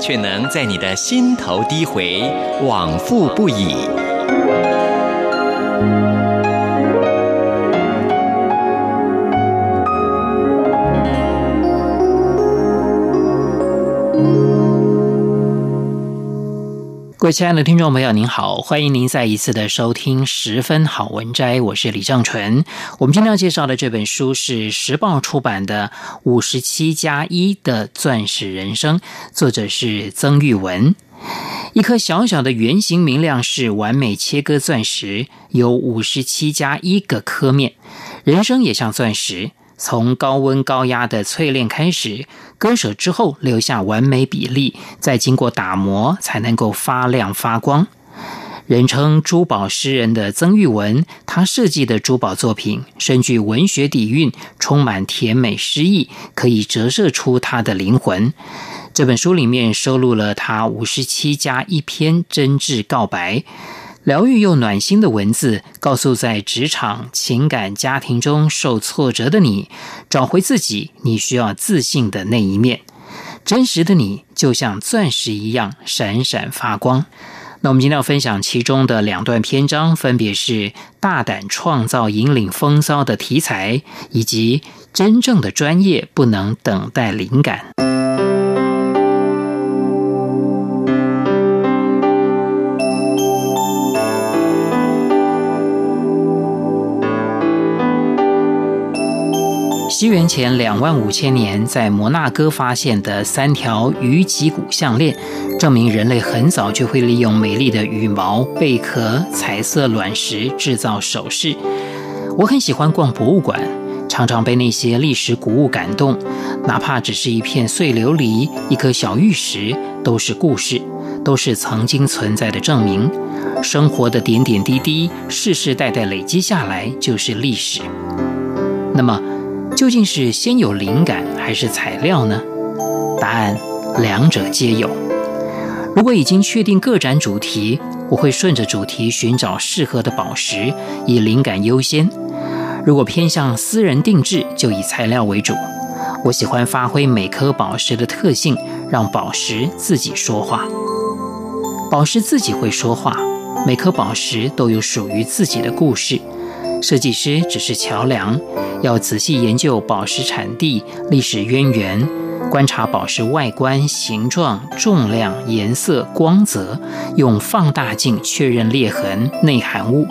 却能在你的心头低回，往复不已。各位亲爱的听众朋友，您好，欢迎您再一次的收听《十分好文摘》，我是李正纯。我们今天要介绍的这本书是时报出版的《五十七加一的钻石人生》，作者是曾玉文。一颗小小的圆形明亮是完美切割钻石，有五十七加一个刻面。人生也像钻石。从高温高压的淬炼开始，割舍之后留下完美比例，再经过打磨才能够发亮发光。人称珠宝诗人的曾玉文，他设计的珠宝作品深具文学底蕴，充满甜美诗意，可以折射出他的灵魂。这本书里面收录了他五十七加一篇真挚告白。疗愈又暖心的文字，告诉在职场、情感、家庭中受挫折的你，找回自己，你需要自信的那一面。真实的你就像钻石一样闪闪发光。那我们今天要分享其中的两段篇章，分别是大胆创造引领风骚的题材，以及真正的专业不能等待灵感。西元前两万五千年，在摩纳哥发现的三条鱼脊骨项链，证明人类很早就会利用美丽的羽毛、贝壳、彩色卵石制造首饰。我很喜欢逛博物馆，常常被那些历史古物感动，哪怕只是一片碎琉璃、一颗小玉石，都是故事，都是曾经存在的证明。生活的点点滴滴，世世代代累积下来，就是历史。那么，究竟是先有灵感还是材料呢？答案，两者皆有。如果已经确定个展主题，我会顺着主题寻找适合的宝石，以灵感优先。如果偏向私人定制，就以材料为主。我喜欢发挥每颗宝石的特性，让宝石自己说话。宝石自己会说话，每颗宝石都有属于自己的故事。设计师只是桥梁，要仔细研究宝石产地、历史渊源，观察宝石外观、形状、重量、颜色、光泽，用放大镜确认裂痕、内含物。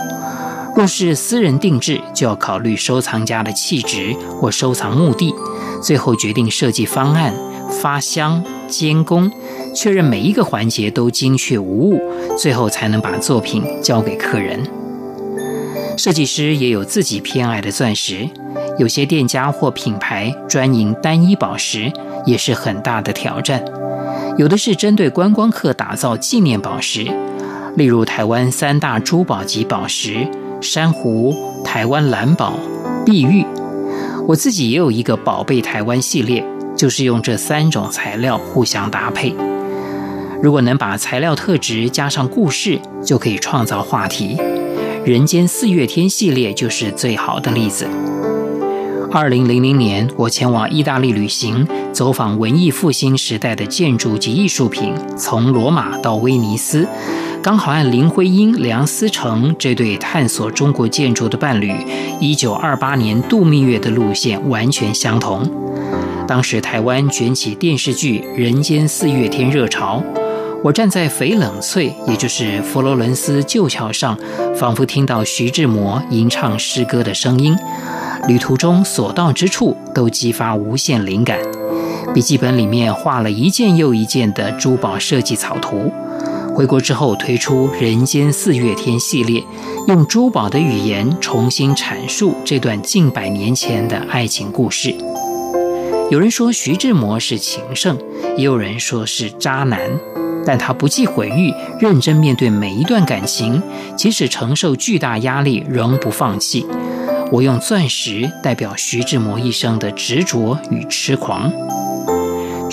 若是私人定制，就要考虑收藏家的气质或收藏目的，最后决定设计方案、发箱、监工，确认每一个环节都精确无误，最后才能把作品交给客人。设计师也有自己偏爱的钻石，有些店家或品牌专营单一宝石，也是很大的挑战。有的是针对观光客打造纪念宝石，例如台湾三大珠宝级宝石——珊瑚、台湾蓝宝、碧玉。我自己也有一个宝贝台湾系列，就是用这三种材料互相搭配。如果能把材料特质加上故事，就可以创造话题。人间四月天系列就是最好的例子。二零零零年，我前往意大利旅行，走访文艺复兴时代的建筑及艺术品，从罗马到威尼斯，刚好按林徽因、梁思成这对探索中国建筑的伴侣，一九二八年度蜜月的路线完全相同。当时台湾卷起电视剧《人间四月天》热潮。我站在翡冷翠，也就是佛罗伦斯旧桥上，仿佛听到徐志摩吟唱诗歌的声音。旅途中所到之处都激发无限灵感。笔记本里面画了一件又一件的珠宝设计草图。回国之后推出《人间四月天》系列，用珠宝的语言重新阐述这段近百年前的爱情故事。有人说徐志摩是情圣，也有人说是渣男。但他不计毁誉，认真面对每一段感情，即使承受巨大压力，仍不放弃。我用钻石代表徐志摩一生的执着与痴狂。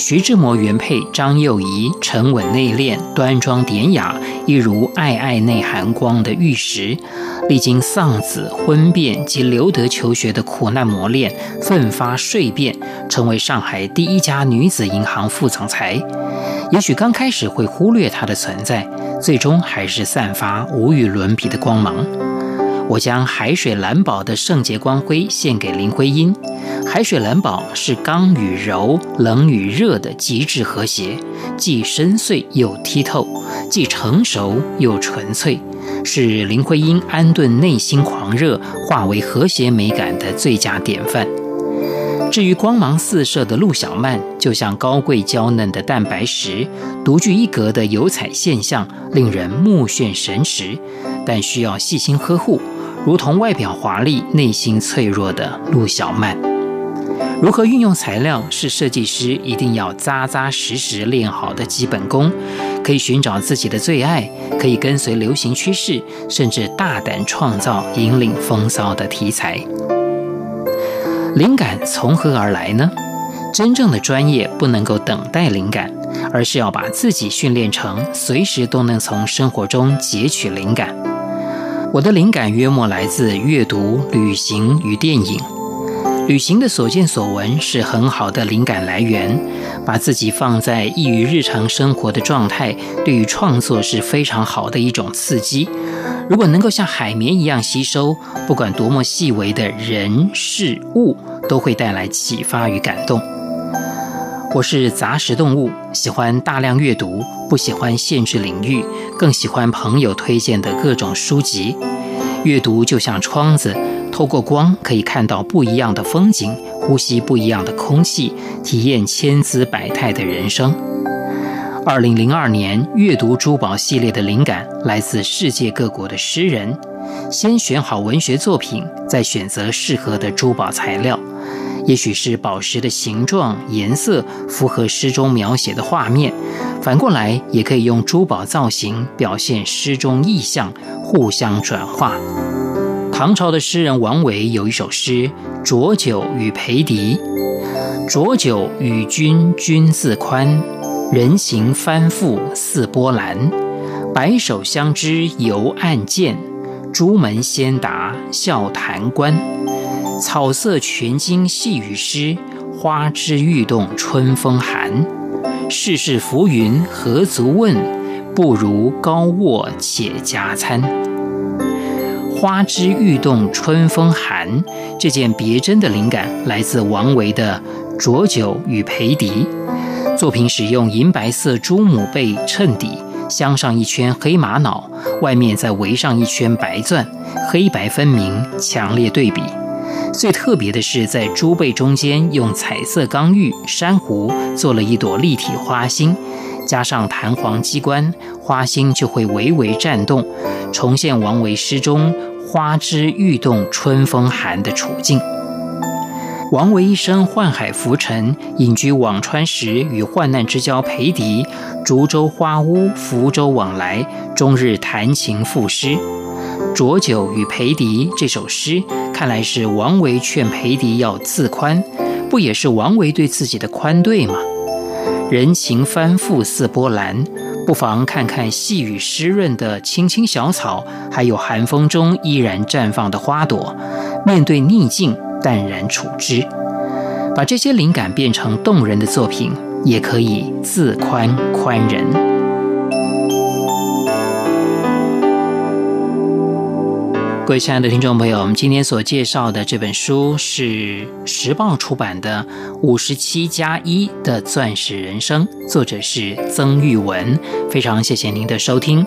徐志摩原配张幼仪沉稳内敛、端庄典雅，一如暧暧内含光的玉石。历经丧子、婚变及留德求学的苦难磨练，奋发蜕变，成为上海第一家女子银行副总裁。也许刚开始会忽略她的存在，最终还是散发无与伦比的光芒。我将海水蓝宝的圣洁光辉献给林徽因。海水蓝宝是刚与柔、冷与热的极致和谐，既深邃又剔透，既成熟又纯粹，是林徽因安顿内心狂热、化为和谐美感的最佳典范。至于光芒四射的陆小曼，就像高贵娇嫩的蛋白石，独具一格的油彩现象，令人目眩神驰，但需要细心呵护，如同外表华丽、内心脆弱的陆小曼。如何运用材料，是设计师一定要扎扎实实练好的基本功。可以寻找自己的最爱，可以跟随流行趋势，甚至大胆创造引领风骚的题材。灵感从何而来呢？真正的专业不能够等待灵感，而是要把自己训练成随时都能从生活中截取灵感。我的灵感约莫来自阅读、旅行与电影。旅行的所见所闻是很好的灵感来源，把自己放在异于日常生活的状态，对于创作是非常好的一种刺激。如果能够像海绵一样吸收，不管多么细微的人事物，都会带来启发与感动。我是杂食动物，喜欢大量阅读，不喜欢限制领域，更喜欢朋友推荐的各种书籍。阅读就像窗子，透过光可以看到不一样的风景，呼吸不一样的空气，体验千姿百态的人生。二零零二年，阅读珠宝系列的灵感来自世界各国的诗人。先选好文学作品，再选择适合的珠宝材料。也许是宝石的形状、颜色符合诗中描写的画面，反过来也可以用珠宝造型表现诗中意象，互相转化。唐朝的诗人王维有一首诗《浊酒与裴迪》：浊酒与君君自宽。人行翻覆似波澜，白首相知犹暗箭，朱门先达笑谈官。草色群经细雨湿，花枝欲动春风寒。世事浮云何足问，不如高卧且加餐。花枝欲动春风寒，这件别针的灵感来自王维的《浊酒与裴迪》。作品使用银白色猪母贝衬底，镶上一圈黑玛瑙，外面再围上一圈白钻，黑白分明，强烈对比。最特别的是，在猪贝中间用彩色刚玉、珊瑚做了一朵立体花心，加上弹簧机关，花心就会微微颤动，重现王维诗中“花枝欲动春风寒”的处境。王维一生宦海浮沉，隐居辋川时，与患难之交裴迪竹舟花屋，福州往来，终日弹琴赋诗。《浊酒与裴迪》这首诗，看来是王维劝裴迪要自宽，不也是王维对自己的宽对吗？人情翻覆似波澜，不妨看看细雨湿润的青青小草，还有寒风中依然绽放的花朵，面对逆境。淡然处之，把这些灵感变成动人的作品，也可以自宽宽人。各位亲爱的听众朋友，我们今天所介绍的这本书是时报出版的《五十七加一的钻石人生》，作者是曾玉文。非常谢谢您的收听，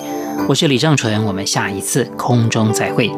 我是李正淳，我们下一次空中再会。